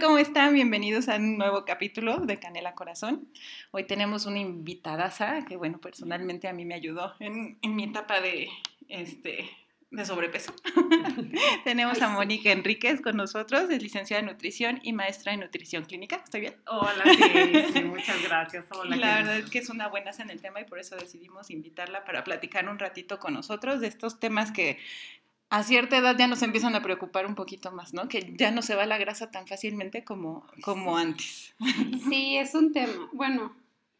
¿Cómo están? Bienvenidos a un nuevo capítulo de Canela Corazón. Hoy tenemos una invitadaza que, bueno, personalmente a mí me ayudó en, en mi etapa de, este, de sobrepeso. tenemos a Mónica Enríquez con nosotros, es licenciada en nutrición y maestra en nutrición clínica. ¿Estoy bien? Hola, sí, sí muchas gracias. Hola, la verdad es que es una buena en el tema y por eso decidimos invitarla para platicar un ratito con nosotros de estos temas que a cierta edad ya nos empiezan a preocupar un poquito más, ¿no? Que ya no se va la grasa tan fácilmente como, como antes. Sí, es un tema. Bueno,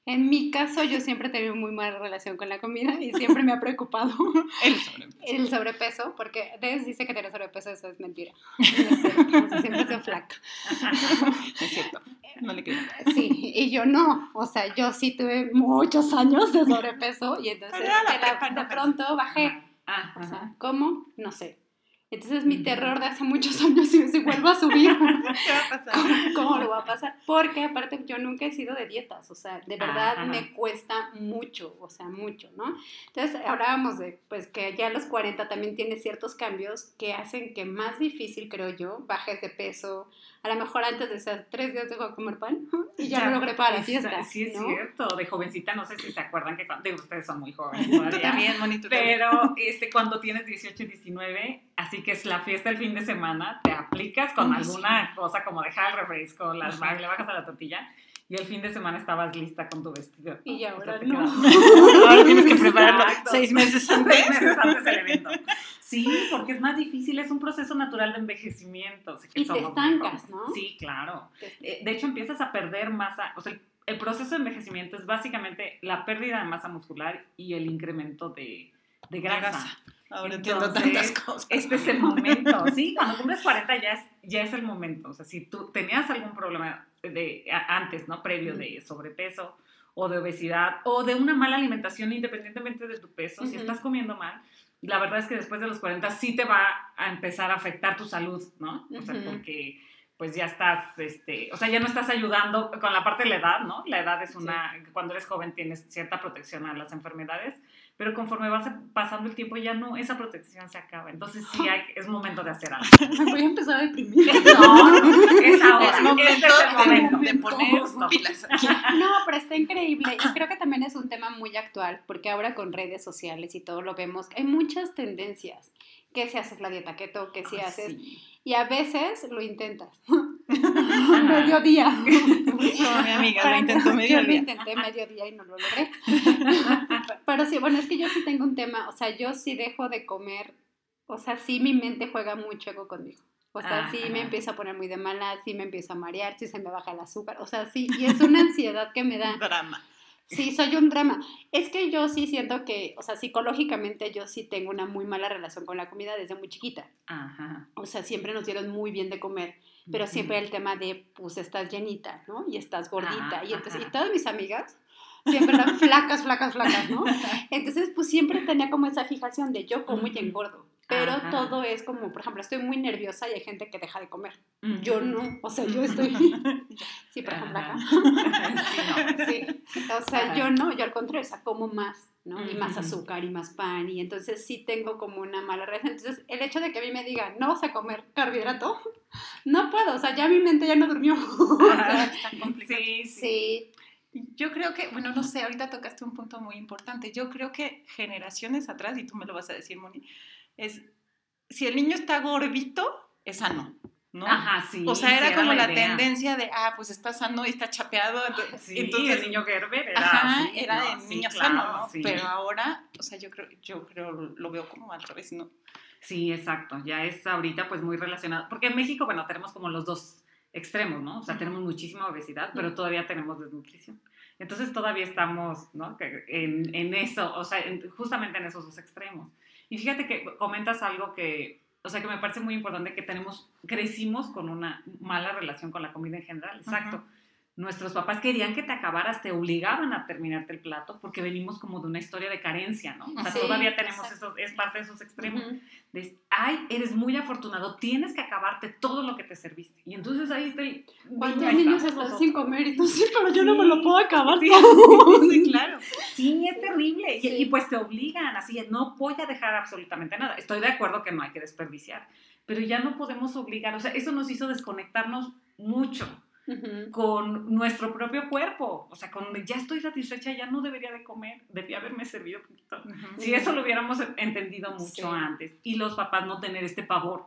en mi caso yo siempre he tenido muy mala relación con la comida y siempre me ha preocupado el sobrepeso. El sobrepeso, porque Des dice que tener sobrepeso eso es mentira. Es siempre soy flaca. Es cierto, no le creo. Sí, y yo no. O sea, yo sí tuve muchos años de sobrepeso y entonces de, la, de pronto bajé. Ah, O sea, ¿cómo? No sé. Entonces mi terror de hace muchos años si se vuelve a subir. ¿Qué va a pasar? ¿Cómo, ¿Cómo, lo va a pasar? Porque aparte yo nunca he sido de dietas, o sea, de verdad Ajá. me cuesta mucho, o sea, mucho, ¿no? Entonces hablábamos de, pues, que ya a los 40 también tiene ciertos cambios que hacen que más difícil, creo yo, bajes de peso. A lo mejor antes de esas tres días dejo de comer pan y ya, no logré para la es- fiesta, Sí, es ¿no? cierto. De jovencita, no sé si se acuerdan que cuando, digo, ustedes son muy jóvenes todavía. También, Moni, tú también. Pero este, cuando tienes 18 y 19, así que es la fiesta el fin de semana, te aplicas con Ay, sí. alguna cosa como dejar el refresco, las bag- le bajas a la tortilla y el fin de semana estabas lista con tu vestido. Y ya O sea, ahora no. quedas- Ahora tienes que prepararlo seis meses Seis antes. meses antes del evento. Sí, porque es más difícil, es un proceso natural de envejecimiento. Que Y te estancas. ¿no? Sí, claro. Eh, De hecho, empiezas a perder masa, o sea, el, el proceso de envejecimiento es básicamente la pérdida de masa muscular y el incremento de, de grasa. grasa. Ahora entiendo tantas cosas. Este es el momento, sí, cuando cumples 40 ya es, ya es el momento. O sea, si tú tenías algún problema de, a- antes, ¿no? Previo de sobrepeso o de obesidad o de una mala alimentación independientemente de tu peso, si estás comiendo mal, la verdad es que después de los 40 sí te va a empezar a afectar tu salud, ¿no? O sea, porque pues ya estás, este, o sea, ya no estás ayudando con la parte de la edad, ¿no? La edad es una, cuando eres joven tienes cierta protección a las enfermedades, pero conforme vas pasando el tiempo ya no, esa protección se acaba. Entonces sí hay, es momento de hacer algo. Me voy a empezar a deprimir. No, es ahora, Es momento este es el momento. de poner Justo. pilas aquí. No, pero está increíble. Y creo que también es un tema muy actual, porque ahora con redes sociales y todo lo vemos, hay muchas tendencias. Que si haces la dieta keto, que si haces. sí. Y a veces lo intentas. Mediodía. No, mi amiga, lo intentó medio Yo lo día. intenté mediodía y no lo logré. Pero sí, bueno, es que yo sí tengo un tema. O sea, yo sí dejo de comer. O sea, sí mi mente juega mucho conmigo. O sea, sí me empiezo a poner muy de mala, sí me empiezo a marear, sí se me baja el azúcar. O sea, sí, y es una ansiedad que me da. Drama. Sí, soy un drama. Es que yo sí siento que, o sea, psicológicamente yo sí tengo una muy mala relación con la comida desde muy chiquita. Ajá. O sea, siempre nos dieron muy bien de comer, pero siempre el tema de, pues, estás llenita, ¿no? Y estás gordita. Ajá, y entonces, y todas mis amigas siempre eran flacas, flacas, flacas, ¿no? Entonces, pues siempre tenía como esa fijación de yo como y engordo. Pero Ajá. todo es como, por ejemplo, estoy muy nerviosa y hay gente que deja de comer. Ujú. Yo no, o sea, yo estoy... Sí, por ejemplo, acá. Sí, o sea, yo no, yo al contrario, o sea, como más, ¿no? Y más azúcar y más pan, y entonces sí tengo como una mala relación. Entonces, el hecho de que a mí me digan, no vas a comer carbohidrato, no puedo, o sea, ya mi mente ya no durmió. Ajá. Sí, sí. Sí, Yo creo que, bueno, no sé, ahorita tocaste un punto muy importante. Yo creo que generaciones atrás, y tú me lo vas a decir, Moni, es si el niño está gordito, es sano, ¿no? Ajá, sí. o sea, era sí, como la, tendencia de, ah, pues está sano y está chapeado. Entonces, Sí, entonces el niño Gerber era Ajá, así, era ¿no? Sí, niño claro, sano, ¿no? sí. Pero ahora, o sea, yo creo, yo creo, lo veo como al revés, ¿no? Sí, exacto. Ya es ahorita pues muy relacionado. Porque en México, bueno, tenemos como los dos extremos, ¿no? O sea, tenemos muchísima obesidad, pero todavía tenemos desnutrición. Entonces todavía estamos, ¿no? En, en eso, o sea, en- justamente en esos dos extremos. Y fíjate que comentas algo que o sea, que me parece muy importante que tenemos, crecimos con una mala relación con la comida en general, exacto nuestros papás querían que te acabaras, te obligaban a terminarte el plato porque venimos como de una historia de carencia, ¿no? O sea, todavía tenemos eso, es parte de esos extremos. de, ay, eres muy afortunado, tienes que acabarte todo lo que te serviste. Y entonces ahí está el... ¿Cuántos niños están sin comer? Y tú, sí, pero yo no me lo puedo acabar sí, todo. sí, claro. Sí, es terrible. Y, y, pues te obligan, así, no voy a dejar absolutamente nada. Estoy de acuerdo que no hay que desperdiciar, pero ya no podemos obligar, o sea, eso nos hizo desconectarnos mucho con nuestro propio cuerpo. O sea, con ya estoy satisfecha, ya no debería de comer, debía haberme servido poquito. Si eso lo hubiéramos entendido mucho antes. Y los papás no tener este pavor.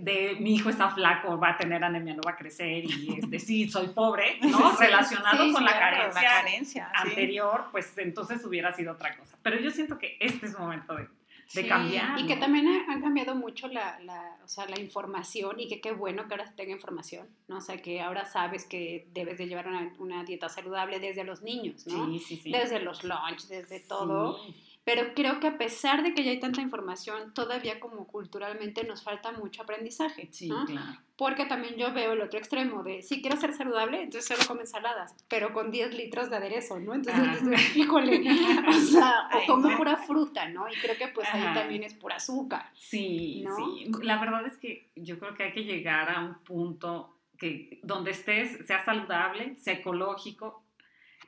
de mi hijo está flaco, va a tener anemia, no va a crecer y este, sí, soy pobre, ¿no? Relacionado con la carencia, anterior, pues entonces hubiera sido otra cosa. Pero yo siento que este es momento de de cambiar. Y que también han cambiado mucho la, la, o sea, la información y que qué bueno que ahora se tenga información, ¿no? O sea, que ahora sabes que debes de llevar una, una dieta saludable desde los niños, ¿no? Sí, sí, sí. Desde los lunch, desde todo. Pero creo que a pesar de que ya hay tanta información, todavía como culturalmente nos falta mucho aprendizaje. Sí, claro. Porque también yo veo el otro extremo de, si quiero ser saludable, entonces solo come ensaladas, pero con 10 litros de aderezo, ¿no? Entonces, ah. híjole, o sea, o come pura fruta, ¿no? Y creo que pues ahí también es pura azúcar. Sí, sí. La verdad es que yo creo que hay que llegar a un punto que donde estés, sea saludable, sea ecológico,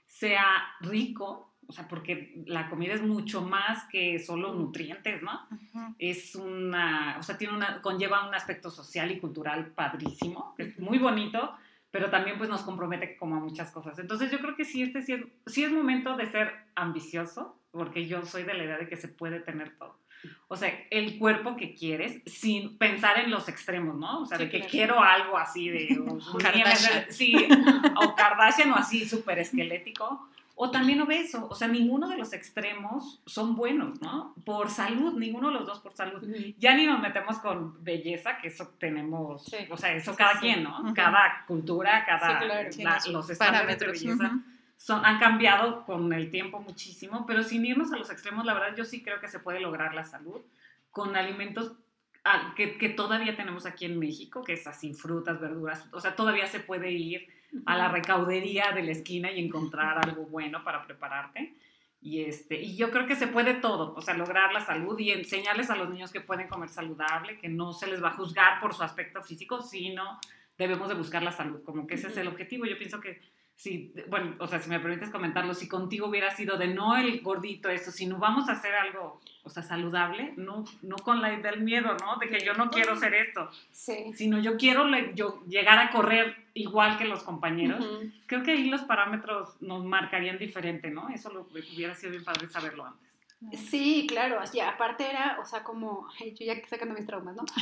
sea rico, o sea, porque la comida es mucho más que solo nutrientes, ¿no? Es una, o sea, tiene una, conlleva un aspecto social y cultural padrísimo, que es muy bonito, pero también pues nos compromete como a muchas cosas. Entonces yo creo que sí, este sí es, sí es momento de ser ambicioso, porque yo soy de la idea de que se puede tener todo. O sea, el cuerpo que quieres sin pensar en los extremos, ¿no? O sea, de que quiero algo así de... O, Kardashian. Sí, o Kardashian o así súper esquelético o también obeso. O sea, ninguno de los extremos son buenos, ¿no? Por salud, ninguno de los dos por salud. Ya ni nos metemos con belleza, que eso tenemos, o sea, eso cada quien, ¿no? Cada cultura, cada, los estándares de belleza. Son, han cambiado con el tiempo muchísimo, pero sin irnos a los extremos, la verdad yo sí creo que se puede lograr la salud con alimentos que, que, todavía tenemos aquí en México, que es así, frutas, verduras, o sea, todavía se puede ir a la recaudería de la esquina y encontrar algo bueno para prepararte. Y, este, y yo creo que se puede todo, o sea, lograr la salud y enseñarles a los niños que pueden comer saludable, que no se les va a juzgar por su aspecto físico, sino debemos de buscar la salud, como que ese es el objetivo. Yo pienso que si, bueno, o sea, si me permites comentarlo, si contigo hubiera sido de no el gordito, eso, sino vamos a hacer algo, o sea, saludable, no, no con la del miedo, ¿no? De que yo no quiero hacer esto, sí. sino yo quiero yo llegar a correr igual que los compañeros. Creo que ahí los parámetros nos marcarían diferente, ¿no? Eso lo, hubiera sido bien padre saberlo antes. Sí, claro, así, aparte era, o sea, como, yo ya sacando mis traumas, ¿no?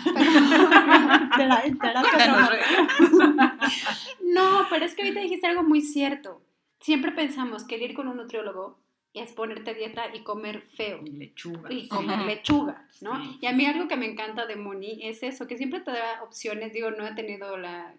no, pero es que ahorita dijiste algo muy cierto. Siempre pensamos que el ir con un nutriólogo es ponerte dieta y comer feo. Y lechuga. Y comer lechuga, ¿no? Y a mí algo que me encanta de Moni es eso, que siempre te da opciones, digo, no he tenido la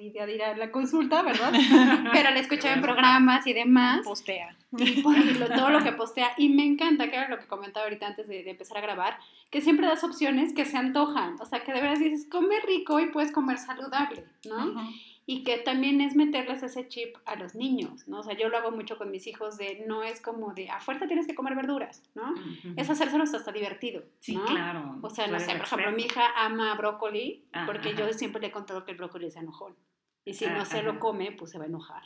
idea de ir a la consulta, ¿verdad? Pero la escuchaba en programas y demás. Postea. Y todo lo que postea. Y me encanta, que era lo que comentaba ahorita antes de, empezar a grabar, que siempre das opciones que se antojan. O sea, que de verdad dices, come rico y puedes comer saludable, ¿no? Y que también es meterles ese chip a los niños, ¿no? O sea, yo lo hago mucho con mis hijos de no es como de a fuerza tienes que comer verduras, ¿no? Es hacérselo hasta divertido. Sí, claro. O sea, no sé, por ejemplo, mi hija ama brócoli porque yo siempre le he contado que el brócoli es enojón. Y si no se lo come, pues se va a enojar.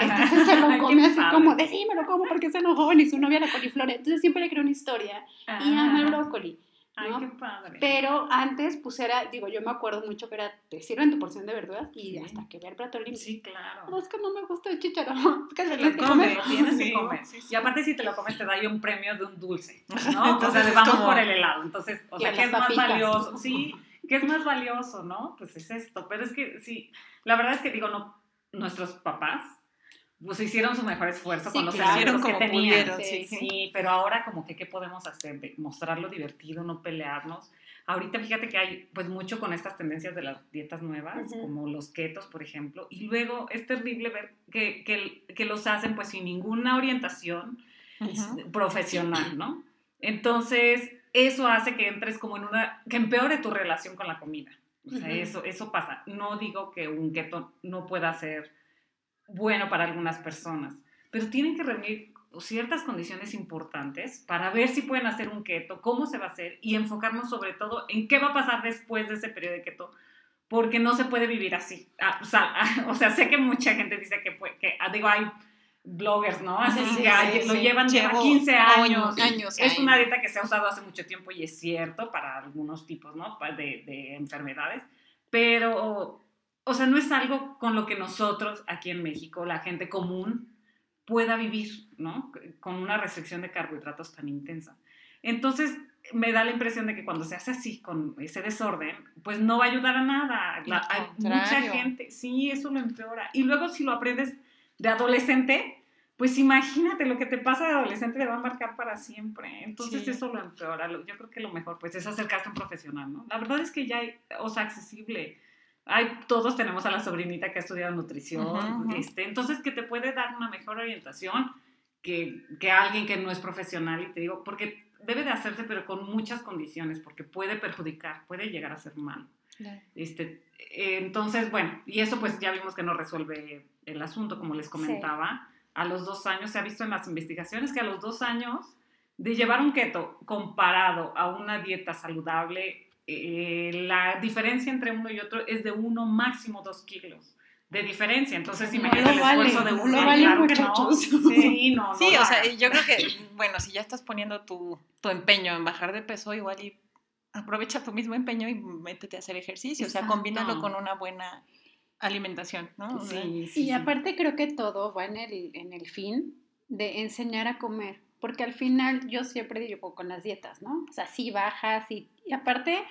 Entonces se lo come así como de sí, me lo como porque es enojón y su novia la coliflor. Entonces siempre le creo una historia y ama el brócoli. Ay, qué padre. Pero antes, pues era, digo, yo me acuerdo mucho que era, te sirven tu porción de verduras y hasta que ver plato limpio. Sí, claro. No, es que no me gusta el chicharrón. Es que se lo come, lo tienes que comer. y aparte, si te lo comes, te da un premio de un dulce, ¿no? Entonces, o vamos por el helado. Entonces, o sea, ¿qué es más valioso? Sí, ¿qué es más valioso, no? Pues es esto. Pero es que, sí, la verdad es que digo, no, nuestros papás pues hicieron su mejor esfuerzo con los claro, que tenían. sí, sí, pero ahora como que qué podemos hacer, mostrarlo divertido, no pelearnos. Ahorita fíjate que hay pues mucho con estas tendencias de las dietas nuevas, como los ketos, por ejemplo, y luego es terrible ver que, que, que los hacen pues sin ninguna orientación profesional, ¿no? Entonces, eso hace que entres como en una, que empeore tu relación con la comida. O sea, eso, eso pasa. No digo que un keto no pueda ser bueno para algunas personas, pero tienen que reunir ciertas condiciones importantes para ver si pueden hacer un keto, cómo se va a hacer y enfocarnos sobre todo en qué va a pasar después de ese periodo de keto, porque no se puede vivir así. Ah, o, sea, o sea, sé que mucha gente dice que, puede- que ah, digo, hay bloggers, ¿no? Así Sí, que sí, lo llevan lleva Llevo 15 años. años Es una dieta que se ha usado hace mucho tiempo y es cierto para algunos tipos, ¿no? De, de enfermedades, pero, o sea, no es algo con lo que nosotros aquí en México, la gente común, pueda vivir, ¿no? Con una restricción de carbohidratos tan intensa. Entonces, me da la impresión de que cuando se hace así, con ese desorden, pues no va a ayudar a nada. La- hay mucha gente, sí, eso lo empeora. Y luego si lo aprendes de adolescente, pues imagínate lo que te pasa de adolescente te va a marcar para siempre. Entonces Sí. eso lo empeora. Yo creo que lo mejor pues es acercarse a un profesional, ¿no? La verdad es que ya hay, o sea, accesible. Hay, todos tenemos a la sobrinita que ha estudiado nutrición, Ujú, ujú. este, entonces que te puede dar una mejor orientación que, que alguien que no es profesional y te digo, porque debe de hacerse pero con muchas condiciones, porque puede perjudicar, puede llegar a ser malo. Este, entonces, bueno, y eso pues ya vimos que no resuelve el asunto, como les comentaba. A los dos años, se ha visto en las investigaciones que a los dos años de llevar un keto comparado a una dieta saludable, eh, la diferencia entre uno y otro es de uno máximo dos kilos de diferencia. Entonces, No imagínate lo el vale, esfuerzo de no uno. Ay, vale, claro que no. muchachos. Sí, no, no Sí, o sea, yo creo que, bueno, si ya estás poniendo tu, tu empeño en bajar de peso, igual y aprovecha tu mismo empeño y métete a hacer ejercicio. O sea, combínalo con una buena alimentación, ¿no? Sí, sí, Y aparte creo que todo va en el, en el fin de enseñar a comer, porque al final yo siempre digo con las dietas, ¿no? O sea, sí bajas y, y aparte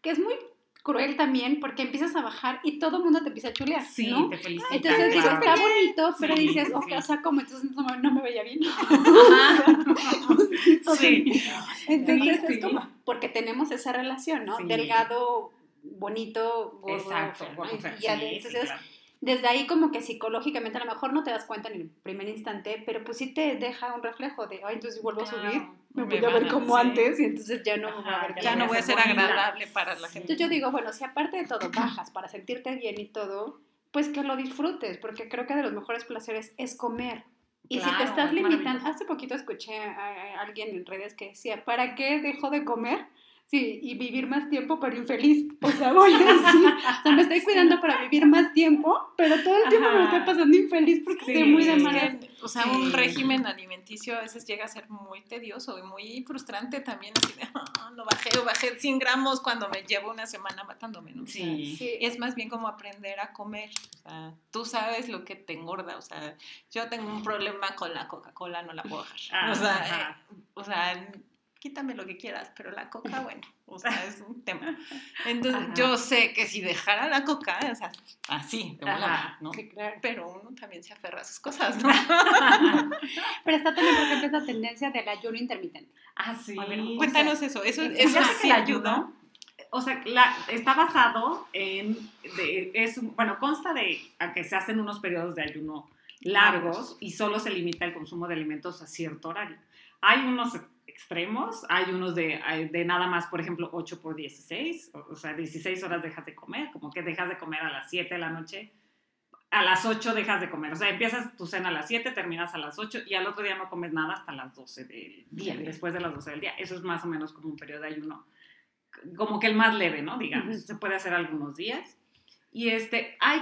que es muy cruel también porque empiezas a bajar y todo el mundo te empieza a chulear, Sí, ¿no? te felicito. Entonces digo, está bonito, pero Sí, dices, sí, "Ok, sí. o sea, como entonces no, me- no me veía bien. Sí. Entonces Sí, es como, porque tenemos esa relación, ¿no? Sí. Delgado, bonito, gordo, Exacto. Y sí, entonces, claro. Desde ahí como que psicológicamente a lo mejor no te das cuenta en el primer instante, pero pues sí te deja un reflejo de, ay, entonces vuelvo a subir, me voy a ver como sí. antes y entonces ya no me voy a Ajá, ver ya no voy a ser bonita. agradable para la gente. Entonces yo digo, bueno, si aparte de todo bajas para sentirte bien y todo, pues que lo disfrutes, porque creo que de los mejores placeres es comer. Y si te estás es limitando, hace poquito escuché a, a alguien en redes que decía, ¿para qué dejo de comer? Sí, y vivir más tiempo, pero infeliz. O sea, voy así. O sea, me estoy cuidando para vivir más tiempo, pero todo el tiempo me estoy pasando infeliz porque Sí, estoy muy de que, o sea, Sí. un régimen alimenticio a veces llega a ser muy tedioso y muy frustrante también. Así de, "Ah, no bajé, bajé 100 gramos cuando me llevo una semana matándome, ¿no? O sea, Sí. Sí. es más bien como aprender a comer. O sea, tú sabes lo que te engorda. O sea, yo tengo un problema con la Coca-Cola, no la puedo dejar. Ah, o, sea, eh, o sea, quítame lo que quieras, pero la coca, bueno, o sea, es un tema. Entonces, Ajá. yo sé que si dejara la coca, o sea, así, de Ajá. ¿no? Sí, claro. Pero uno también se aferra a sus cosas, ¿no? Pero está también, por ejemplo, esa tendencia del ayuno intermitente. Ah, sí. A ver, o cuéntanos sea, eso. Eso, eso que sí el ayuda. o sea, la- está basado en, de- es, bueno, consta de a que se hacen unos periodos de ayuno largos y solo se limita el consumo de alimentos a cierto horario. Hay unos extremos, hay unos de, de nada más, por ejemplo, 8 por 16, o, o sea, 16 horas dejas de comer, como que dejas de comer a las 7 de la noche, a las 8 dejas de comer, o sea, empiezas tu cena a las 7, terminas a las 8 y al otro día no comes nada hasta las 12 del día, después de las 12 del día. Eso es más o menos como un periodo de ayuno, como que el más leve, ¿no? Digamos, Ujú. se puede hacer algunos días. Y este, hay,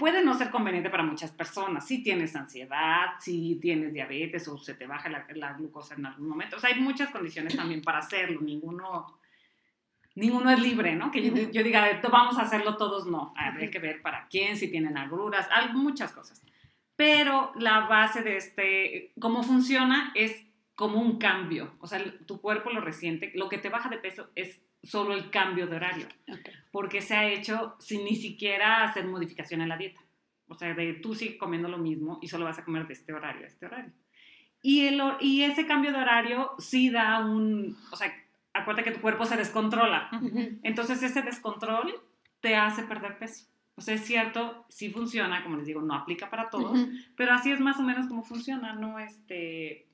puede no ser conveniente para muchas personas. Si tienes ansiedad, si tienes diabetes o se te baja la, la glucosa en algún momento. O sea, hay muchas condiciones también para hacerlo. Ninguno, ninguno es libre, ¿no? Que yo, diga, "De- vamos a hacerlo todos, no. Habría que ver para quién, si tienen agruras, hay muchas cosas. Pero la base de este, cómo funciona es como un cambio. O sea, tu cuerpo lo resiente. Lo que te baja de peso es solo el cambio de horario porque se ha hecho sin ni siquiera hacer modificación en la dieta. O sea, de tú sigues comiendo lo mismo y solo vas a comer de este horario a este horario. Y, el, y ese cambio de horario sí da un... O sea, acuérdate que tu cuerpo se descontrola. Entonces ese descontrol te hace perder peso. O sea, es cierto, sí funciona, como les digo, no aplica para todos, pero así es más o menos como funciona, ¿no? Este,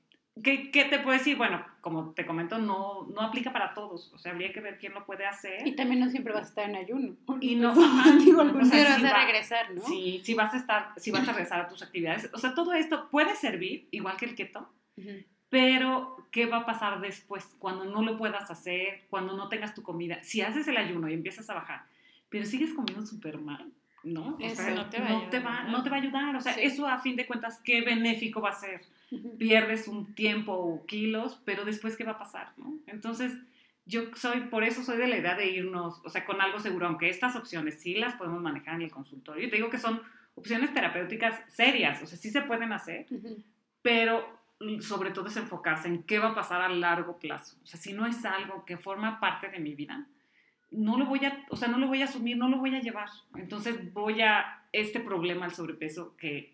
¿qué, ¿qué, te puedo decir? Bueno, como te comento, no, no aplica para todos. O sea, habría que ver quién lo puede hacer. Y también no siempre vas a estar en ayuno. Y no, digo, o sea, vas a regresar, ¿no? Sí, sí vas a estar, si vas a regresar a tus actividades. O sea, todo esto puede servir, igual que el keto, pero ¿qué va a pasar después? Cuando no lo puedas hacer, cuando no tengas tu comida. Si haces el ayuno y empiezas a bajar, pero sigues comiendo súper mal, ¿no? Eso no, te va, no, te va, no te va a ayudar. O sea, eso a fin de cuentas, ¿qué benéfico va a ser? Pierdes un tiempo o kilos, pero después, ¿qué va a pasar? ¿no? Entonces, yo soy, por eso soy de la idea de irnos, o sea, con algo seguro, aunque estas opciones sí las podemos manejar en el consultorio. Te digo que son opciones terapéuticas serias, o sea, sí se pueden hacer, pero sobre todo es enfocarse en qué va a pasar a largo plazo. O sea, si no es algo que forma parte de mi vida, no lo voy a, o sea, no lo voy a asumir, no lo voy a llevar. Entonces voy a este problema del sobrepeso que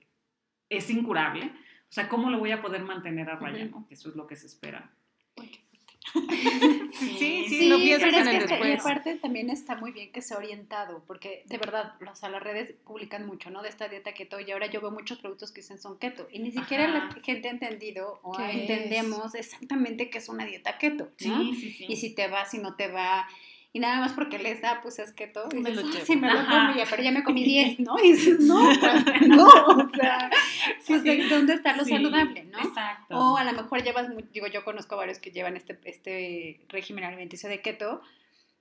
es incurable. O sea, ¿cómo lo voy a poder mantener a raya? ¿no? Eso es lo que se espera. sí, sí, sí, no piensas en el después. Y aparte también está muy bien que sea orientado, porque de verdad, o sea, las redes publican mucho, ¿no? De esta dieta keto y ahora yo veo muchos productos que dicen son keto y ni siquiera la gente ha entendido o entendemos exactamente qué es una dieta keto, ¿no? Sí, sí, sí. Y si te va, si no te va y nada más porque les da, pues es keto. Y me lo ah, sí, me lo comí, pero ya me comí 10, ¿no? Y dices, no, pues, no, o sea, pues de dónde está lo saludable, ¿no? Exacto. O a lo mejor llevas, digo, yo conozco varios que llevan este, este régimen alimenticio de keto,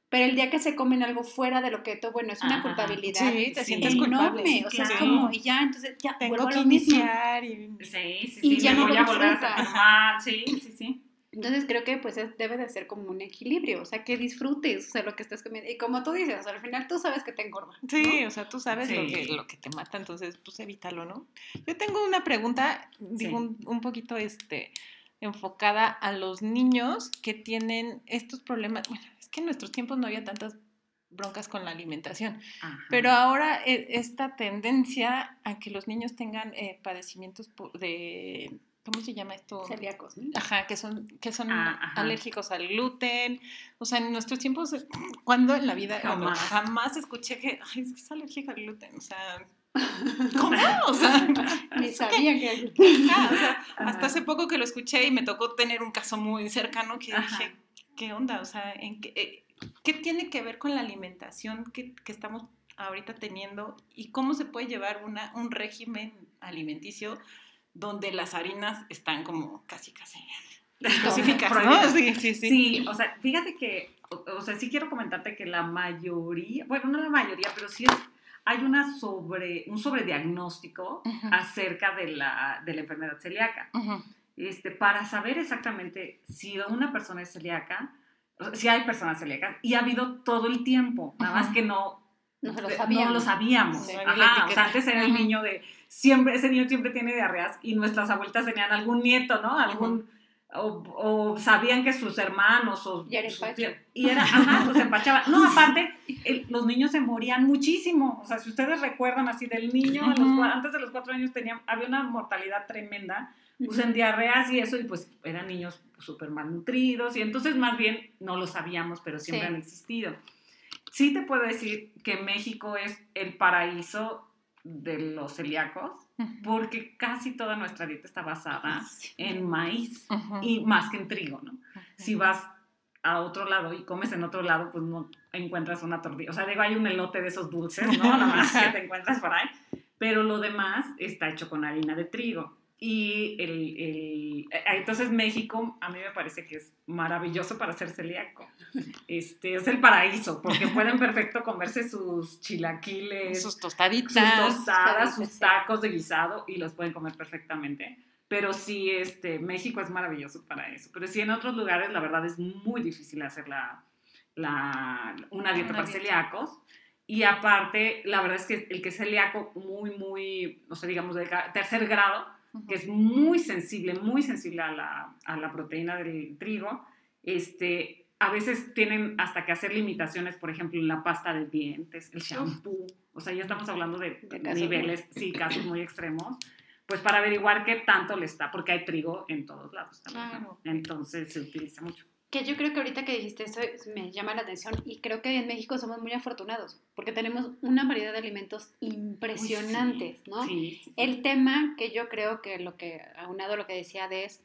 pero el día que se comen algo fuera de lo keto, bueno, es una culpabilidad. Sí, te sientes culpable. Sí, o sea, es como, y ya, entonces ya tengo que iniciar. Y... Sí, sí, sí. Y ya no voy a volver a Sí, sí, sí. Entonces creo que pues debe de ser como un equilibrio, o sea, que disfrutes, o sea, lo que estás comiendo. Y como tú dices, al final tú sabes que te engorda. Sí, o sea, tú sabes lo, que, lo que te mata, entonces pues evítalo, ¿no? Yo tengo una pregunta, digo, un, poquito este, enfocada a los niños que tienen estos problemas. Bueno, es que en nuestros tiempos no había tantas broncas con la alimentación, pero ahora e, esta tendencia a que los niños tengan eh, padecimientos de ¿cómo se llama esto? Celíacos, ¿no? Ajá, que son, que son ah, alérgicos al gluten. O sea, en nuestros tiempos, cuando en la vida jamás, escuché que, ay, es que es alérgica al gluten. O sea, ¿cómo? O sea, ni sabía que era gluten. o sea, hasta hace poco que lo escuché y me tocó tener un caso muy cercano que dije, ¿qué onda? O sea, ¿en qué, eh, qué tiene que ver con la alimentación que, que estamos ahorita teniendo y cómo se puede llevar una, un régimen alimenticio donde las harinas están como casi, casi específicas, ¿no? Sí, sí, sí. Sí, o sea, fíjate que, o, sea, sí quiero comentarte que la mayoría, bueno, no la mayoría, pero sí es, hay una sobre, un sobrediagnóstico acerca de la, de la enfermedad celíaca. este, para saber exactamente si una persona es celíaca, si hay personas celíacas, y ha habido todo el tiempo, nada más que no no, lo sabíamos. No lo sabíamos. Ajá, o sea, antes era el niño de, siempre, ese niño siempre tiene diarreas y nuestras abuelitas tenían algún nieto, ¿no? Algún, o, sabían que sus hermanos o... Y era, y era ajá, los empachaba. No, aparte, los niños se morían muchísimo. O sea, si ustedes recuerdan así del niño, antes de los cuatro años tenía, había una mortalidad tremenda, pues en diarreas y eso, y pues eran niños súper malnutridos, y entonces más bien no lo sabíamos, pero siempre han existido sí te puedo decir que México es el paraíso de los celíacos, porque casi toda nuestra dieta está basada en maíz y más que en trigo, ¿no? Si vas a otro lado y comes en otro lado, pues no encuentras una tortilla. O sea, digo, hay un elote de esos dulces, ¿no? Nada más que te encuentras por ahí. Pero lo demás está hecho con harina de trigo. Y el, el, eh, entonces México a mí me parece que es maravilloso para ser celíaco. Este, es el paraíso, porque pueden perfecto comerse sus chilaquiles, sus tostaditas, sus tostadas, sus tacos de guisado y los pueden comer perfectamente. Pero sí, este, México es maravilloso para eso. Pero sí, en otros lugares la verdad es muy difícil hacer la, la, una dieta para celíacos. Y aparte, la verdad es que el que es celíaco muy, muy, no sé, digamos, de tercer grado, que es muy sensible, muy sensible a la, a la, proteína del trigo, este, a veces tienen hasta que hacer limitaciones, por ejemplo, en la pasta de dientes, el shampoo, o sea, ya estamos hablando de, niveles, sí, casos muy extremos, pues para averiguar qué tanto le está, porque hay trigo en todos lados también, entonces se utiliza mucho que yo creo que ahorita que dijiste eso me llama la atención y creo que en México somos muy afortunados porque tenemos una variedad de alimentos impresionantes, ¿no? El tema que yo creo que lo que, aunado a lo que decía de es,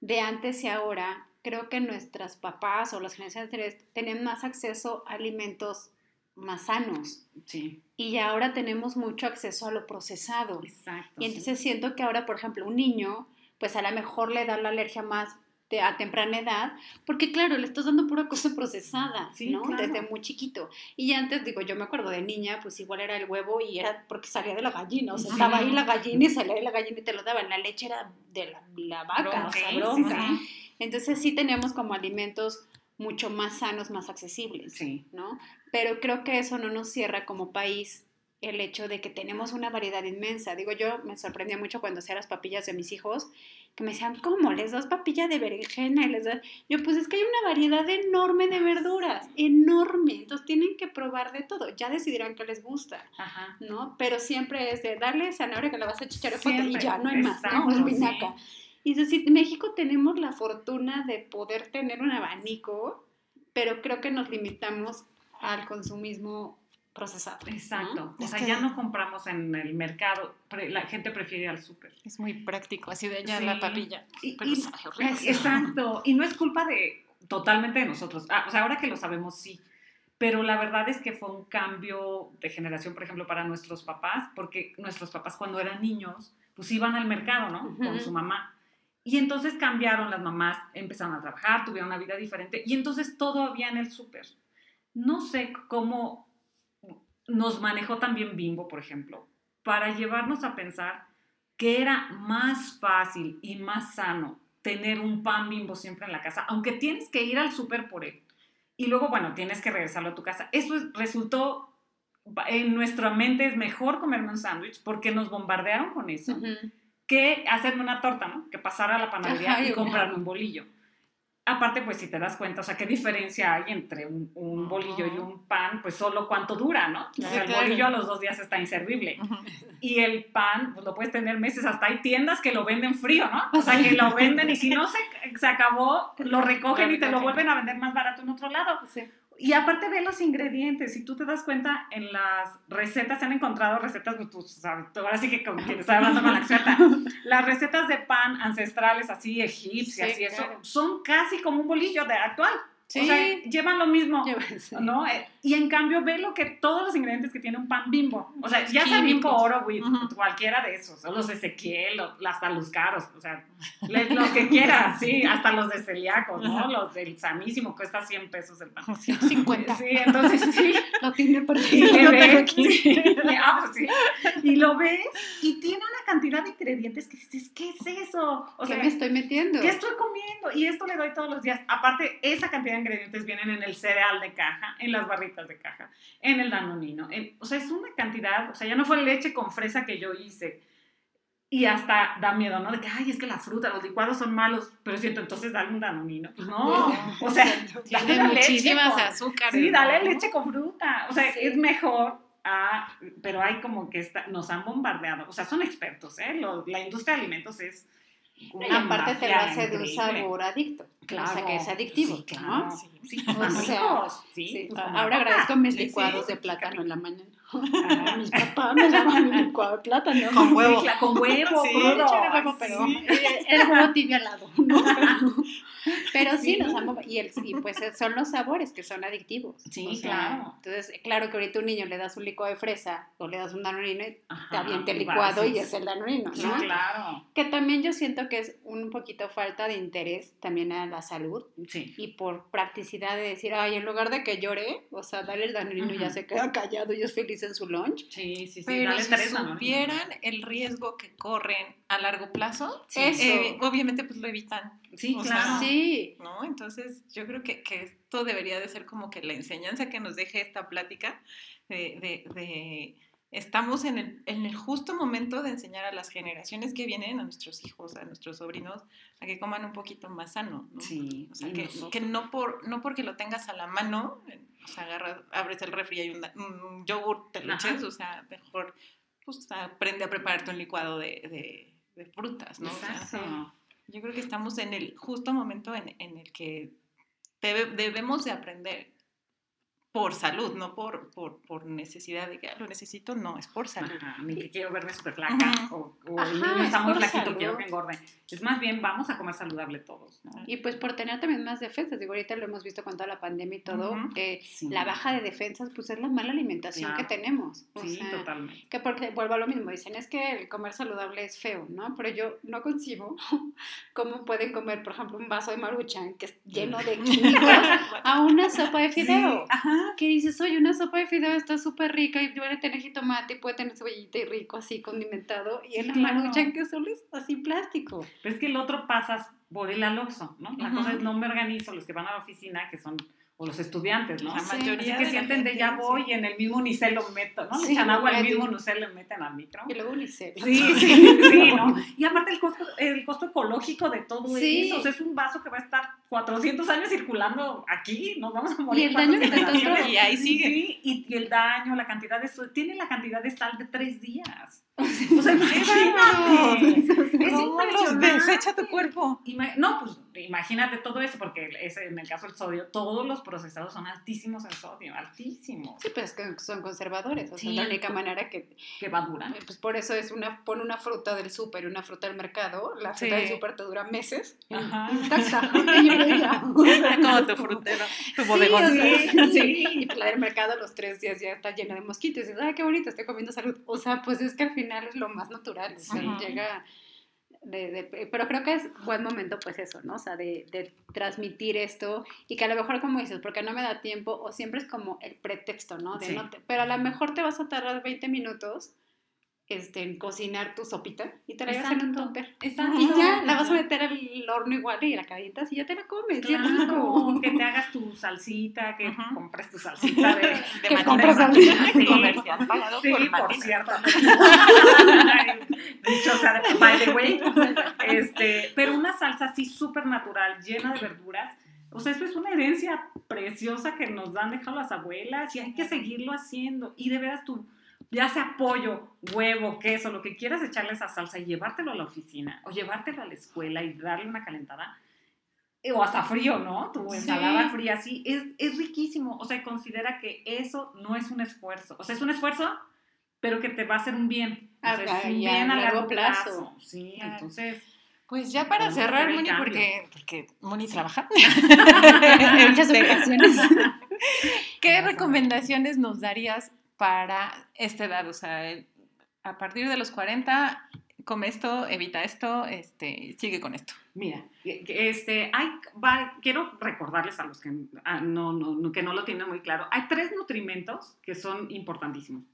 de antes y ahora, creo que nuestras papás o las generaciones anteriores tenían más acceso a alimentos más sanos. Sí. Y ahora tenemos mucho acceso a lo procesado. Exacto. Y entonces siento que ahora, por ejemplo, un niño, pues a lo mejor le da la alergia más de, a temprana edad, porque claro, le estás dando pura cosa procesada, Sí, ¿no? claro. Desde muy chiquito. Y antes, digo, yo me acuerdo de niña, pues igual era el huevo y era porque salía de la gallina, o sea, Sí. estaba ahí la gallina y salía de la gallina y te lo daban. La leche era de la, la vaca, o sea, sí, Entonces sí tenemos como alimentos mucho más sanos, más accesibles. Sí. ¿no? Pero creo que eso no nos cierra como país el hecho de que tenemos una variedad inmensa. Digo, yo me sorprendía mucho cuando hacía las papillas de mis hijos, que me decían, ¿cómo? ¿Les das papilla de berenjena? Y les das... Yo, pues es que hay una variedad enorme de verduras, enorme. Entonces tienen que probar de todo. Ya decidirán qué les gusta, Ajá. ¿no? Pero siempre es de darle zanahoria que la vas a echar y ya no hay más, ¿no? Espinaca. Y es decir, en México tenemos la fortuna de poder tener un abanico, pero creo que nos limitamos al consumismo procesado. ¿no? Exacto. O Es sea, que- ya no compramos en el mercado. La gente prefiere ir al súper. Es muy práctico, así de ya Sí. la papilla. Y- Pero y- es- exacto. Y no es culpa de totalmente de nosotros. Ah, o sea, ahora que lo sabemos, sí. Pero la verdad es que fue un cambio de generación, por ejemplo, para nuestros papás, porque nuestros papás cuando eran niños, pues iban al mercado, ¿no? Con Ujú. su mamá. Y entonces cambiaron las mamás, empezaron a trabajar, tuvieron una vida diferente y entonces todo había en el súper. No sé cómo nos manejó también Bimbo, por ejemplo, para llevarnos a pensar que era más fácil y más sano tener un pan Bimbo siempre en la casa, aunque tienes que ir al súper por él. Y luego, bueno, tienes que regresarlo a tu casa. Eso es- resultó, en nuestra mente es mejor comerme un sándwich porque nos bombardearon con eso que hacerme una torta, ¿no? Que pasar a la panadería Ajá, y comprarme un bolillo. Aparte, pues si te das cuenta, o sea, qué diferencia hay entre un, un bolillo y un pan, pues solo cuánto dura, ¿no? O sea, el claro. bolillo a los dos días está inservible. Y el pan, pues lo puedes tener meses, hasta hay tiendas que lo venden frío, ¿no? O sea, que lo venden y si no se, se acabó, lo recogen y te lo vuelven a vender más barato en otro lado. Sí. Y aparte ve los ingredientes, si tú te das cuenta, en las recetas se han encontrado recetas, pues, tú sabes, tú- ahora sí que con quien estoy hablando con la experta, las recetas de pan ancestrales, así egipcias Sí, y eso, claro. son casi como un bolillo de actual. Sí. O sea, llevan lo mismo. ¿no? Eh, Y en cambio ve lo que todos los ingredientes que tiene un pan bimbo. O sea, Los ya sea bimbo oro, cualquiera de esos, o los Ezequiel, o hasta los caros, o sea, le- los que quieras, sí, hasta los de celíacos, ¿no? Los del sanísimo, cuesta 100 pesos el pan. 150. Sí, entonces sí. Lo tiene Y perdido. le lo ves, aquí. sí, ah, pues sí. y lo ves y tiene una cantidad de ingredientes que dices, ¿qué es eso? O ¿Qué sea, me estoy metiendo? ¿Qué estoy comiendo? Y esto le doy todos los días. Aparte, esa cantidad de ingredientes vienen en el cereal de caja, en las barritas de caja, en el danonino. en- o sea, es una cantidad, o sea, ya no fue leche con fresa que yo hice. Y hasta da miedo, ¿no? De que, ay, es que la fruta, los licuados son malos. Pero siento, entonces dale un danonino. Pues no, o sea, dale Tiene la leche muchísimas con- azúcares. Sí, dale ¿no? leche con fruta. O sea, Sí. es mejor. a- pero hay como que está, nos han bombardeado. O sea, son expertos, ¿eh? Lo- la industria de alimentos es. Una aparte te lo hace de un sabor adicto. Claro. O sea, que es adictivo, Sí, claro. ¿no? Sí. Sí, O sea. Sí, Sí, pues, ahora agradezco mis licuados sí, de plátano en la mañana. Ajá. Mis papás me daban mi licuado de plátano. Con huevo. Sí, con huevo, Sí, crudo. Huevo, pero Sí. el huevo tibio al lado, ¿no? Pero, sí, Sí. nos amo, y, el, y pues son los sabores que son adictivos. Sí, O sea, claro. Entonces, claro que ahorita a un niño le das un licuado de fresa o le das un danonino y Ajá, te avienta el licuado sí, y es el danonino, Sí, ¿no? claro. Que también yo siento que es un poquito falta de interés también a la salud Sí. y por practicidad de decir, ay, en lugar de que llore, o sea, dale el danonino y ya se queda callado y es feliz en su lunch. Sí, sí, sí. Pero dale si tres, ¿no? supieran el riesgo que corren a largo plazo, Sí. eh, Eso. obviamente pues lo evitan, Sí, o claro. sea, Sí, ¿no? Entonces yo creo que, que esto debería de ser como que la enseñanza que nos deje esta plática de, de- de- estamos en el, en el justo momento de enseñar a las generaciones que vienen, a nuestros hijos, a nuestros sobrinos, a que coman un poquito más sano, ¿no? Sí, O sea, que, no, por, no porque lo tengas a la mano, eh, o sea, agarras, abres el refri y hay un, un yogur, te lo eches, o sea, mejor pues, aprende a prepararte un licuado de, de- de frutas, ¿no? O sea, Exacto. yo creo que estamos en el justo momento en, en el que debe- debemos de aprender por salud, no por, por, por necesidad de que "Ah, lo necesito, no, es por salud. Ajá, ni que quiero verme súper flaca o, o el Ajá, niño está es muy flaquito, quiero que engorde. Es más bien, vamos a comer saludable todos, ¿no? Y pues por tener también más defensas, digo, ahorita lo hemos visto con toda la pandemia y todo, Ujú. eh, Sí. la baja de defensas pues es la mala alimentación Claro. que tenemos. O Sí, sea, totalmente. Que porque vuelvo a lo mismo, dicen es que el comer saludable es feo, ¿no? Pero yo no concibo cómo pueden comer, por ejemplo, un vaso de maruchan que es lleno de químicos a una sopa de fideo. Sí, ajá. Que dices, oye, una sopa de fideo está súper rica y puede tener jitomate y puede tener cebollita y rico así condimentado. Y Sí, el claro. maruchan que solo es así plástico. Pero es que el otro pasas por el aloxo, ¿no? La Ujú. cosa es no me organizo, los que van a la oficina, que son, o los estudiantes, ¿no? La Sí. mayoría Así que de la sienten de ya sí. voy y en el mismo unicel lo meto, ¿no? Le Sí, echan agua al mismo unicel, le meten al micro. Y luego unicel. Sí, sí, sí, ¿no? Y aparte el costo, el costo ecológico de todo Sí. eso, o sea, es un vaso que va a estar 400 años circulando aquí, nos vamos a morir. Y el daño que ¿cuántas te? Y ahí sigue. Sí, y, y el daño, la cantidad de sal, tiene la cantidad de sal de tres días. O sea, imagínate. Es ¿Cómo los impresionante. desecha tu cuerpo? Ima- no, pues imagínate todo eso, porque es, en el caso del sodio, todos los procesados son altísimos en sodio, altísimos. Sí, pero es que son conservadores. O sea, Sí. es la única manera que. Que va a durar. Pues por eso es una. Pon una fruta del súper y una fruta del mercado. La Sí. fruta del súper te dura meses. Ajá. Intacta. Como tu frutero, tu Sí, bodegón. o sea, Sí, sí. Y la del mercado a los tres días ya está llena de mosquitos. Y dices, ay, qué bonito, estoy comiendo salud. O sea, pues es que al final es lo más natural. O sea, llega. de- de- pero creo que es buen momento, pues eso, ¿no? O sea, de, de transmitir esto y que a lo mejor, como dices, porque no me da tiempo, o siempre es como el pretexto, ¿no? De Sí. no te- pero a lo mejor te vas a tardar 20 minutos este, en cocinar tu sopita y te la llevas en un topper. exacto. Y ya la vas a meter al horno igual y la calientas y ya te la comes. Claro, que te hagas tu salsita, que Ajá. compres tu salsita de, De Que compras al- Sí. comercial pagado Sí, por cierto. Dicho sea, de- by the way. Este, pero una salsa así súper natural, llena de verduras. O sea, esto es una herencia preciosa que nos han dejado las abuelas y hay que seguirlo haciendo. Y de veras tú, ya sea pollo, huevo, queso, lo que quieras echarle esa salsa y llevártelo a la oficina o llevártelo a la escuela y darle una calentada. eh, O hasta frío, ¿no? Tu Sí. ensalada fría así. Es, es riquísimo. O sea, considera que eso no es un esfuerzo. O sea, es un esfuerzo, pero que te va a hacer un bien. O sea, es un bien a largo plazo. plazo. Sí, Claro. entonces. Pues ya para Podemos cerrar, Moni, porque, porque Moni trabaja. En muchas ocasiones. ¿Qué recomendaciones nos darías para esta edad? O sea, el- a partir de los 40, come esto, evita esto, este, sigue con esto. Mira, este, hay, va- quiero recordarles a los que, ah, no, no, que no lo tienen muy claro, hay tres nutrimentos que son importantísimos,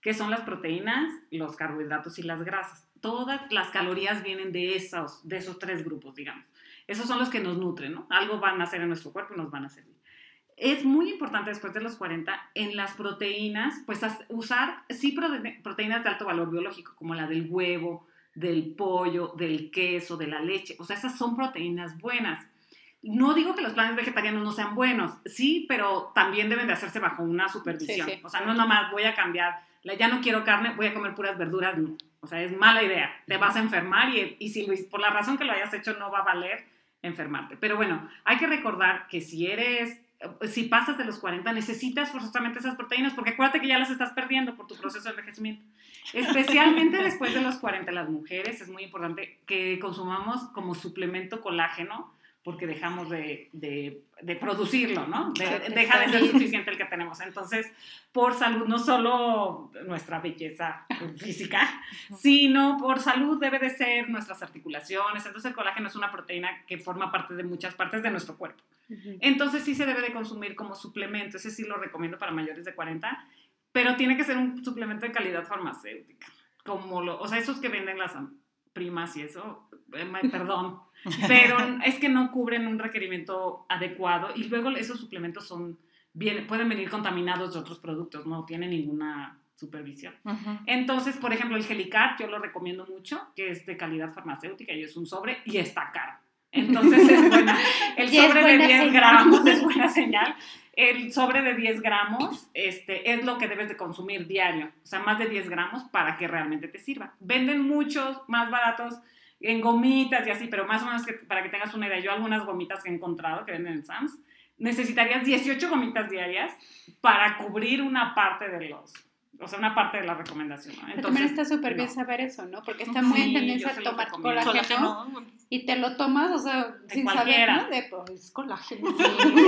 que son las proteínas, los carbohidratos y las grasas. Todas las calorías vienen de esos, de esos tres grupos, digamos. Esos son los que nos nutren, ¿no? Algo van a hacer en nuestro cuerpo y nos van a servir. Es muy importante después de los 40 en las proteínas, pues usar, sí, prote- proteínas de alto valor biológico, como la del huevo, del pollo, del queso, de la leche. O sea, esas son proteínas buenas. No digo que los planes vegetarianos no sean buenos, sí, pero también deben de hacerse bajo una supervisión. Sí, sí. O sea, no es nomás voy a cambiar, ya no quiero carne, voy a comer puras verduras, no. O sea, es mala idea. Te vas a enfermar y, y si Luis, por la razón que lo hayas hecho no va a valer enfermarte. Pero bueno, hay que recordar que si eres, si pasas de los 40, necesitas forzosamente esas proteínas, porque acuérdate que ya las estás perdiendo por tu proceso de envejecimiento. Especialmente después de los 40, las mujeres, es muy importante que consumamos como suplemento colágeno, porque dejamos de, de- de producirlo, ¿no? De- deja de ser suficiente el que tenemos. Entonces, por salud, no solo nuestra belleza física, sino por salud debe de ser nuestras articulaciones. Entonces, el colágeno es una proteína que forma parte de muchas partes de nuestro cuerpo. Entonces sí se debe de consumir como suplemento, ese sí lo recomiendo para mayores de 40, pero tiene que ser un suplemento de calidad farmacéutica, como lo, o sea, esos que venden las primas y eso, eh, perdón, pero es que no cubren un requerimiento adecuado y luego esos suplementos son, bien, pueden venir contaminados de otros productos, no tienen ninguna supervisión. Entonces, por ejemplo, el Gelicar yo lo recomiendo mucho, que es de calidad farmacéutica y es un sobre y está caro. Entonces es buena. El es sobre de buena 10 señal. gramos es buena señal. El sobre de 10 gramos este, es lo que debes de consumir diario. O sea, más de 10 gramos para que realmente te sirva. Venden muchos más baratos en gomitas y así, pero más o menos que- para que tengas una idea. Yo algunas gomitas que he encontrado que venden en Sam's necesitarías 18 gomitas diarias para cubrir una parte de los, o sea, una parte de la recomendación. ¿no? Pero también está súper bien no. saber eso, ¿no? Porque está muy en Sí, tendencia yo a tomar colágeno, y te lo tomas, o sea, sin cualquiera. saber, ¿no? De, pues, es colágeno.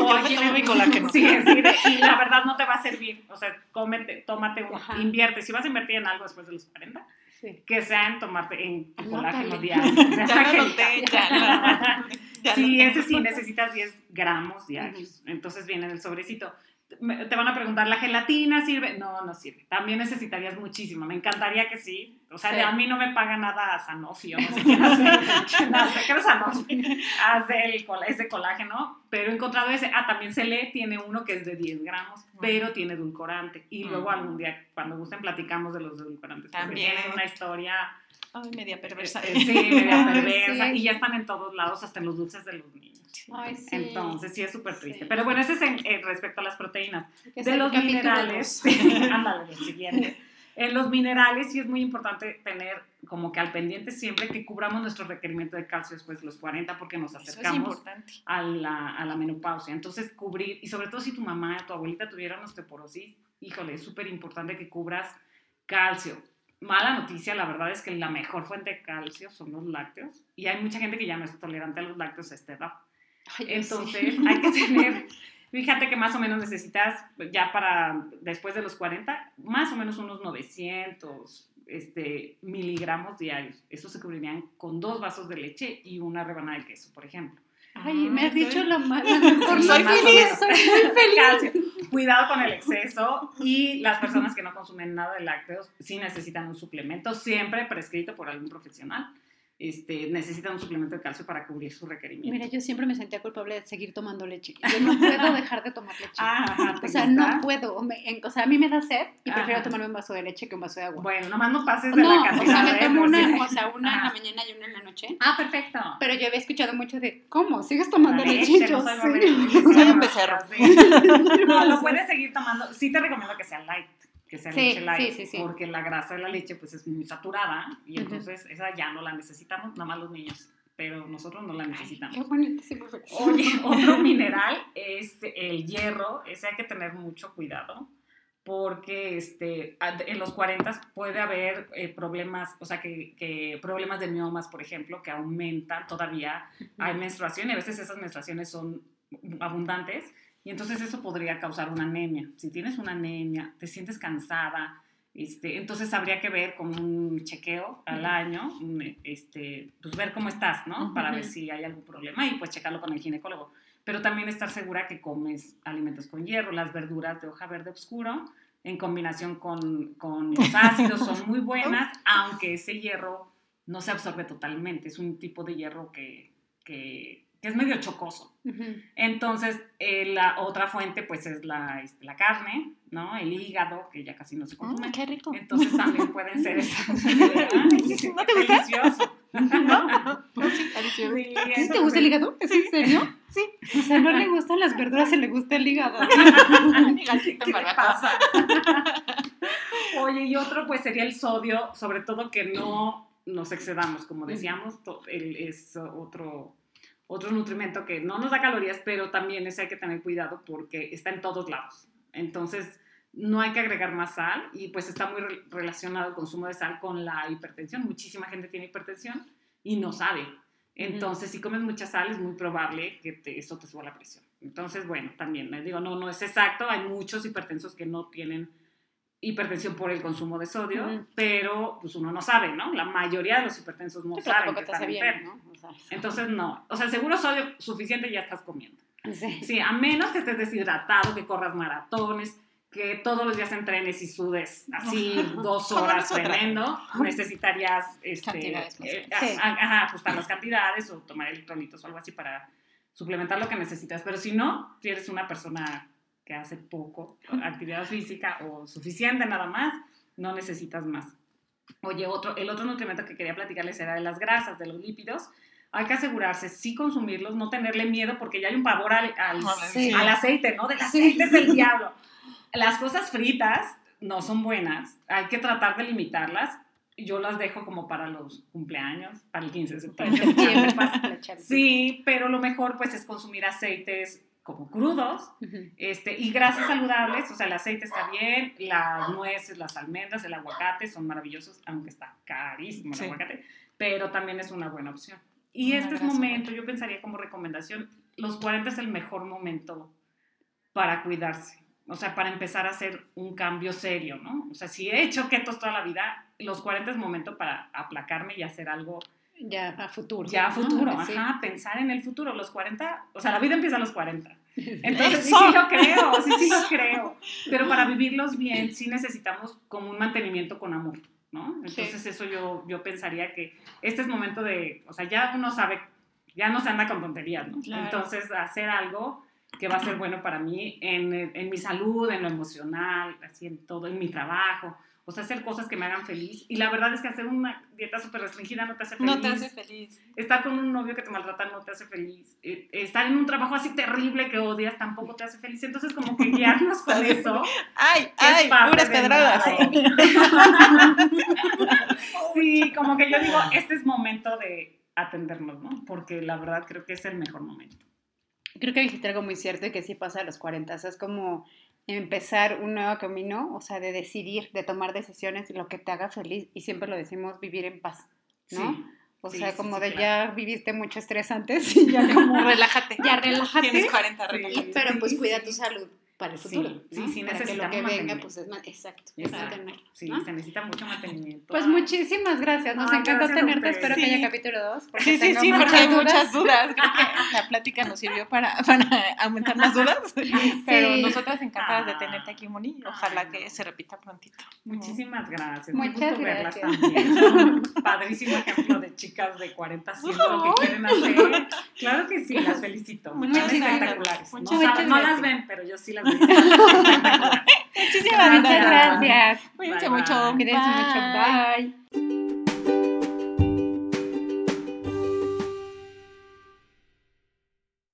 O aquí le- mi colágeno. Sí, sí, de- y la verdad no te va a servir. O sea, cómete, tómate uno, Ajá. invierte. Si vas a invertir en algo después de los 40, Sí. que sea en tomarte en tu colágeno diario. Ya noté, ya Sí, ese sí necesitas 10 gramos diarios. Entonces viene en el sobrecito. Te van a preguntar, ¿la gelatina sirve? No, no sirve. También necesitarías muchísimo. Me encantaría que sí. O sea, Sí. a mí no me paga nada Sanofi o no sé quién hace. quién hace, creo Sanofi. Hace el, ese colágeno. Pero he encontrado ese. Ah, también se lee, tiene uno que es de 10 gramos, pero tiene edulcorante. Y luego Ujú. algún día, cuando gusten, platicamos de los edulcorantes. También. Tienen una historia Ay, media perversa. eh, Sí, media perversa. sí. Y ya están en todos lados, hasta en los dulces de los niños. Ay, sí. Entonces, sí es súper triste. Sí. Pero bueno, ese es en- eh, respecto a las proteínas. Es De los minerales, ándale, el siguiente. En los minerales sí es muy importante tener como que al pendiente siempre que cubramos nuestro requerimiento de calcio después de los 40 porque nos es acercamos importante. a la, a la menopausia. Entonces, cubrir, y sobre todo si tu mamá, tu abuelita tuvieran osteoporosis, híjole, es súper importante que cubras calcio. Mala noticia, la verdad es que la mejor fuente de calcio son los lácteos. Y hay mucha gente que ya no es tolerante a los lácteos a esta edad. Ay, yo Entonces, sí. hay que tener, fíjate que más o menos necesitas, ya para después de los 40, más o menos unos 900 este, miligramos diarios. Eso se cubrirían con dos vasos de leche y una rebanada de queso, por ejemplo. Ay, me has dicho la, ma- la mejor soy feliz, soy muy feliz. Cuidado con el exceso y las personas que no consumen nada de lácteos sí necesitan un suplemento, siempre prescrito por algún profesional. Este, necesitan un suplemento de calcio para cubrir su requerimiento. Mira, yo siempre me sentía culpable de seguir tomando leche. Yo no puedo dejar de tomar leche. Ah, ajá, ¿te o sea, gusta? no puedo. Me- en- o sea, a mí me da sed y prefiero Ajá. tomarme un vaso de leche que un vaso de agua. Bueno, nomás no pases de no, la o cantidad. sea, me ¿eh? tomo Por una, o sea, una en la mañana y una en la noche. Ah, perfecto. Pero yo había escuchado mucho de, ¿cómo? ¿Sigues tomando La leche? leche, Yo no soy sí. horrible. Soy un becerro. Sí. No, lo puedes seguir tomando. Sí te recomiendo que sea light, que sea Sí, leche light, sí, sí, porque la grasa de la leche pues es muy saturada y entonces esa ya no la necesitamos, nada más los niños, pero nosotros no la necesitamos. Qué bonito. Oye, otro mineral es el hierro, ese hay que tener mucho cuidado porque este, en los 40 puede haber eh, problemas, o sea, que, que problemas de miomas, por ejemplo, que aumentan todavía. Hay menstruación y a veces esas menstruaciones son abundantes y entonces eso podría causar una anemia. Si tienes una anemia, te sientes cansada, este, entonces habría que ver con un chequeo al año, este, pues ver cómo estás, ¿no? Para ver si hay algún problema y pues checarlo con el ginecólogo. Pero también estar segura que comes alimentos con hierro, las verduras de hoja verde oscuro, en combinación con, con los ácidos, son muy buenas, aunque ese hierro no se absorbe totalmente. Es un tipo de hierro que, que, que es medio chocoso. Entonces, eh, la otra fuente, pues, es la, este, la carne, ¿no? El hígado, que ya casi no se consume. Mm, qué rico. Entonces, también pueden ser esas. ¿No te gusta? Delicioso. No, sí, delicioso. Sí, ¿Sí te gusta el hígado? ¿Es en serio? Sí. O sea, no le gustan las verduras, se le gusta el hígado. ¿Qué te pasa? Oye, y otro pues sería el sodio, sobre todo que no nos excedamos, como decíamos, el- es otro, otro nutrimento que no nos da calorías, pero también ese hay que tener cuidado porque está en todos lados. Entonces, no hay que agregar más sal y pues está muy re- relacionado el consumo de sal con la hipertensión. Muchísima gente tiene hipertensión y no sabe. Entonces, si comes mucha sal, es muy probable que te- eso te suba la presión. Entonces, bueno, también les digo, no, no es exacto. Hay muchos hipertensos que no tienen hipertensión por el consumo de sodio, Ujú. pero pues uno no sabe, ¿no? La mayoría de los hipertensos no Pero saben que están enfermos. ¿no? O sea, Entonces, no. O sea, seguro sodio suficiente ya estás comiendo. sí. Sí, a menos que estés deshidratado, que corras maratones, que todos los días entrenes y sudes así dos horas tremendo, necesitarías este, eh, Sí. a- a- ajá, ajustar las cantidades o tomar electrolitos o algo así para suplementar lo que necesitas. Pero si no, si eres una persona que hace poco actividad física o suficiente nada más, no necesitas más. Oye, otro, el otro nutrimento que quería platicarles era de las grasas, de los lípidos. Hay que asegurarse, sí consumirlos, no tenerle miedo porque ya hay un pavor al, al, Sí. al aceite, ¿no? Del Sí. aceite es el diablo. Las cosas fritas no son buenas, hay que tratar de limitarlas. Yo las dejo como para los cumpleaños, para el 15 de septiembre. Sí, pero lo mejor pues es consumir aceites como crudos, este, y grasas saludables, o sea, el aceite está bien, las nueces, las almendras, el aguacate son maravillosos, aunque está carísimo el Sí. aguacate, pero también es una buena opción. Y Una este es momento, yo pensaría como recomendación, los 40 es el mejor momento para cuidarse, o sea, para empezar a hacer un cambio serio, ¿no? O sea, si he hecho ketos toda la vida, los 40 es momento para aplacarme y hacer algo Ya a futuro. ya a ¿no? futuro, Sí. ajá, pensar en el futuro, los 40, o sea, la vida empieza a los 40. Entonces, sí, ¡Eso! sí lo creo, sí, sí lo creo. Pero para vivirlos bien, sí necesitamos como un mantenimiento con amor, ¿no? Entonces, eso yo, yo pensaría que este es momento de, o sea, ya uno sabe, ya no se anda con tonterías, ¿no? Claro. Entonces, hacer algo que va a ser bueno para mí en, en mi salud, en lo emocional, así en todo, en mi trabajo. O sea, hacer cosas que me hagan feliz. Y la verdad es que hacer una dieta súper restringida no te hace feliz No te hace feliz. estar con un novio que te maltrata no te hace feliz. Eh, estar en un trabajo así terrible que odias tampoco te hace feliz. Entonces, como que guiarnos con eso. ¡Ay, ay! Puras pedradas. Sí, como que yo digo, este es momento de atendernos, ¿no? Porque la verdad creo que es el mejor momento. Creo que dijiste algo muy cierto y que sí pasa a los 40. O sea, es como empezar un nuevo camino, o sea, de decidir, de tomar decisiones lo que te haga feliz. Y siempre lo decimos, vivir en paz, ¿no? Sí. O Sí, sea, sí, como de claro. ya viviste mucho estrés antes y ya como Relájate. Ya relájate. Tienes 40, Sí. relájate. Pero pues cuida tu salud para el Sí, futuro. sí, ¿no? sí, para que lo necesitamos que venga, pues es más. Exacto. Exacto. Sí, ¿no? se necesita mucho mantenimiento. Pues muchísimas gracias. Nos Ay, encantó tenerte. Espero que Sí. haya capítulo 2. Sí, sí, sí, porque hay muchas dudas. Creo que la plática nos sirvió para, para aumentar las dudas. Pero nosotras encantadas de Ah. tenerte aquí, Moni. Ojalá que se repita prontito. Muchísimas gracias. Muchas Muchas verlas gracias. también. Padrísimo ejemplo de chicas de 40 haciendo lo que quieren hacer. Claro que sí, las felicito. Muchas gracias. espectaculares. No, Muchas no las ven, pero yo sí las veo. Muchísimas Muchas gracias. Cuídense mucho. Cuídense mucho. Bye.